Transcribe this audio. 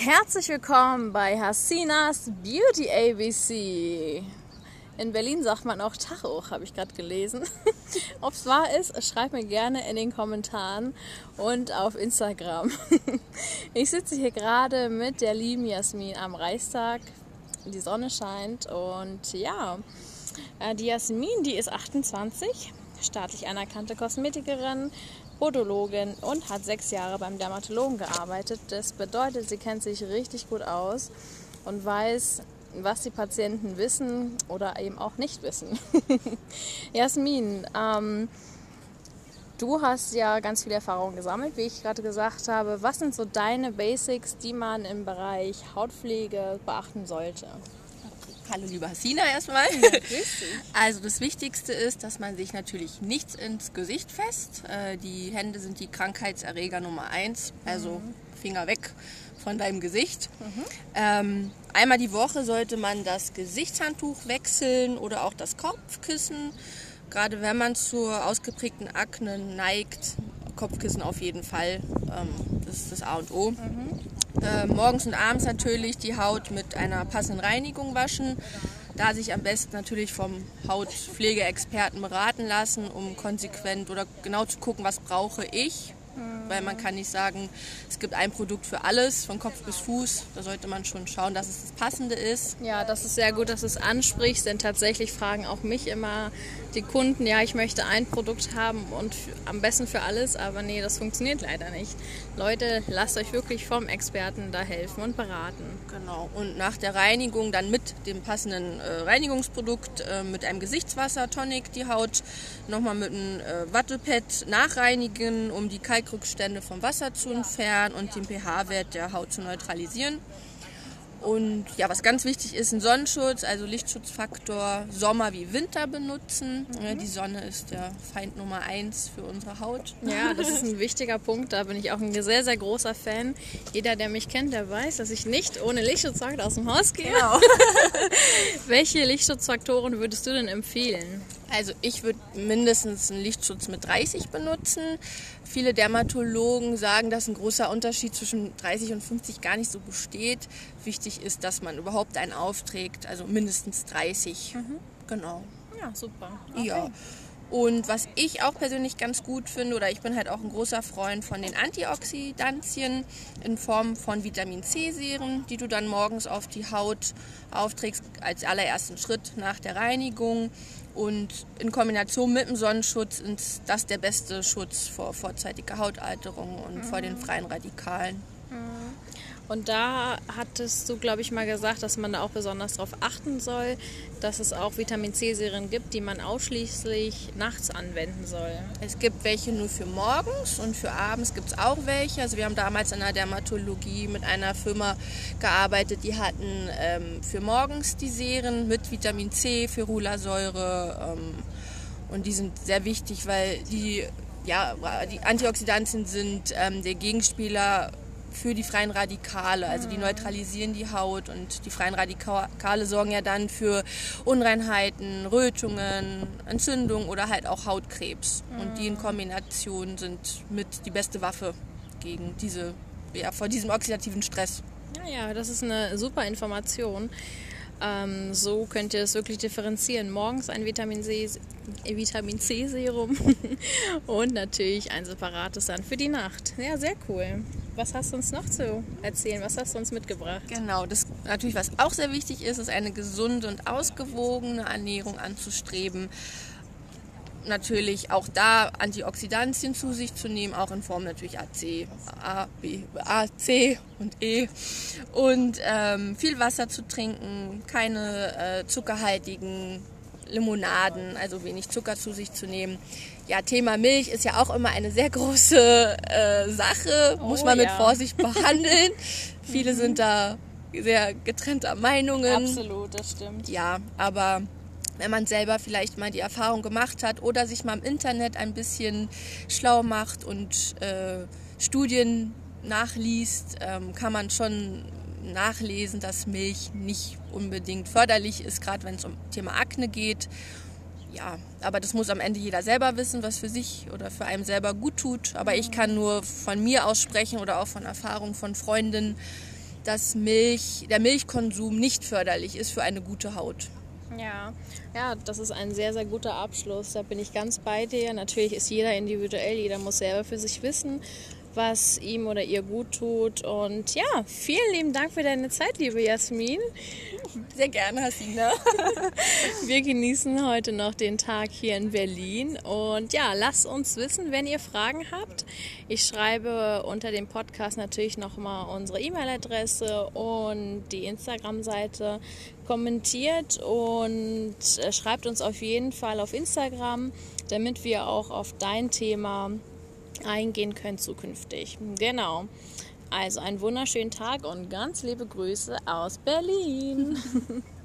Herzlich willkommen bei Hasinas Beauty ABC. In Berlin sagt man auch Tacho, habe ich gerade gelesen. Ob es wahr ist, schreibt mir gerne in den Kommentaren und auf Instagram. Ich sitze hier gerade mit der lieben Jasmin am Reichstag. Die Sonne scheint und ja, äh, die Jasmin, die ist 28, staatlich anerkannte Kosmetikerin, Podologin und hat sechs Jahre beim Dermatologen gearbeitet. Das bedeutet, sie kennt sich richtig gut aus und weiß, was die Patienten wissen oder eben auch nicht wissen. Jasmin, ähm, du hast ja ganz viel Erfahrung gesammelt, wie ich gerade gesagt habe. Was sind so deine Basics, die man im Bereich Hautpflege beachten sollte? Hallo liebe Hasina erstmal. Ja, also das Wichtigste ist, dass man sich natürlich nichts ins Gesicht fest. Äh, die Hände sind die Krankheitserreger Nummer eins. Also mhm. Finger weg von deinem Gesicht. Mhm. Ähm, einmal die Woche sollte man das Gesichtshandtuch wechseln oder auch das Kopfkissen. Gerade wenn man zur ausgeprägten Akne neigt, Kopfkissen auf jeden Fall. Ähm, das ist das A und O. Mhm. Äh, morgens und abends natürlich die Haut mit einer passenden Reinigung waschen. Da sich am besten natürlich vom Hautpflegeexperten beraten lassen, um konsequent oder genau zu gucken, was brauche ich weil man kann nicht sagen, es gibt ein Produkt für alles, von Kopf bis Fuß. Da sollte man schon schauen, dass es das Passende ist. Ja, das ist sehr gut, dass du es ansprichst, denn tatsächlich fragen auch mich immer die Kunden, ja, ich möchte ein Produkt haben und am besten für alles, aber nee, das funktioniert leider nicht. Leute, lasst euch wirklich vom Experten da helfen und beraten. Genau, und nach der Reinigung dann mit dem passenden äh, Reinigungsprodukt, äh, mit einem Gesichtswasser, Tonic, die Haut nochmal mit einem äh, Wattepad nachreinigen, um die Kalkrückstände vom Wasser zu entfernen und den pH-Wert der Haut zu neutralisieren. Und ja, was ganz wichtig ist, ein Sonnenschutz, also Lichtschutzfaktor Sommer wie Winter benutzen. Mhm. die Sonne ist der Feind Nummer eins für unsere Haut. Ja, das ist ein wichtiger Punkt. Da bin ich auch ein sehr, sehr großer Fan. Jeder, der mich kennt, der weiß, dass ich nicht ohne Lichtschutzfaktor aus dem Haus gehe. Genau. Welche Lichtschutzfaktoren würdest du denn empfehlen? Also ich würde mindestens einen Lichtschutz mit 30 benutzen. Viele Dermatologen sagen, dass ein großer Unterschied zwischen 30 und 50 gar nicht so besteht. Wichtig ist, dass man überhaupt einen aufträgt, also mindestens 30. Mhm. Genau. Ja, super. Okay. Ja. Und was ich auch persönlich ganz gut finde, oder ich bin halt auch ein großer Freund von den Antioxidantien in Form von Vitamin C-Serien, die du dann morgens auf die Haut aufträgst als allerersten Schritt nach der Reinigung. Und in Kombination mit dem Sonnenschutz ist das der beste Schutz vor vorzeitiger Hautalterung und mhm. vor den freien Radikalen. Und da hattest du, glaube ich, mal gesagt, dass man da auch besonders darauf achten soll, dass es auch Vitamin C-Serien gibt, die man ausschließlich nachts anwenden soll. Es gibt welche nur für morgens und für abends gibt es auch welche. Also wir haben damals in der Dermatologie mit einer Firma gearbeitet, die hatten ähm, für morgens die Serien mit Vitamin C, Ferulasäure ähm, und die sind sehr wichtig, weil die ja, die Antioxidantien sind ähm, der Gegenspieler für die freien Radikale. Also die neutralisieren die Haut und die freien Radikale sorgen ja dann für Unreinheiten, Rötungen, Entzündungen oder halt auch Hautkrebs. Und die in Kombination sind mit die beste Waffe gegen diese, ja, vor diesem oxidativen Stress. Ja, ja, das ist eine super Information. Ähm, so könnt ihr es wirklich differenzieren. Morgens ein Vitamin C, Vitamin C Serum und natürlich ein separates dann für die Nacht. Ja, sehr cool. Was hast du uns noch zu erzählen? Was hast du uns mitgebracht? Genau, das natürlich, was auch sehr wichtig ist, ist eine gesunde und ausgewogene Ernährung anzustreben. Natürlich auch da Antioxidantien zu sich zu nehmen, auch in Form natürlich AC, A, B, A, C und E. Und ähm, viel Wasser zu trinken, keine äh, zuckerhaltigen Limonaden, also wenig Zucker zu sich zu nehmen. Ja, Thema Milch ist ja auch immer eine sehr große äh, Sache, muss oh, man mit Vorsicht behandeln. Viele sind da sehr getrennter Meinungen. Absolut, das stimmt. Ja, aber wenn man selber vielleicht mal die Erfahrung gemacht hat oder sich mal im Internet ein bisschen schlau macht und äh, Studien nachliest, ähm, kann man schon nachlesen, dass Milch nicht unbedingt förderlich ist, gerade wenn es um Thema Akne geht. Ja, aber das muss am Ende jeder selber wissen, was für sich oder für einen selber gut tut. Aber ich kann nur von mir aus sprechen oder auch von Erfahrung von Freundinnen, dass Milch, der Milchkonsum nicht förderlich ist für eine gute Haut. Ja, ja, das ist ein sehr, sehr guter Abschluss. Da bin ich ganz bei dir. Natürlich ist jeder individuell, jeder muss selber für sich wissen, was ihm oder ihr gut tut. Und ja, vielen lieben Dank für deine Zeit, liebe Jasmin. Sehr gerne, Hasina. Wir genießen heute noch den Tag hier in Berlin. Und ja, lasst uns wissen, wenn ihr Fragen habt. Ich schreibe unter dem Podcast natürlich nochmal unsere E-Mail-Adresse und die Instagram-Seite. Kommentiert und äh, schreibt uns auf jeden Fall auf Instagram, damit wir auch auf dein Thema eingehen können zukünftig. Genau. Also einen wunderschönen Tag und ganz liebe Grüße aus Berlin.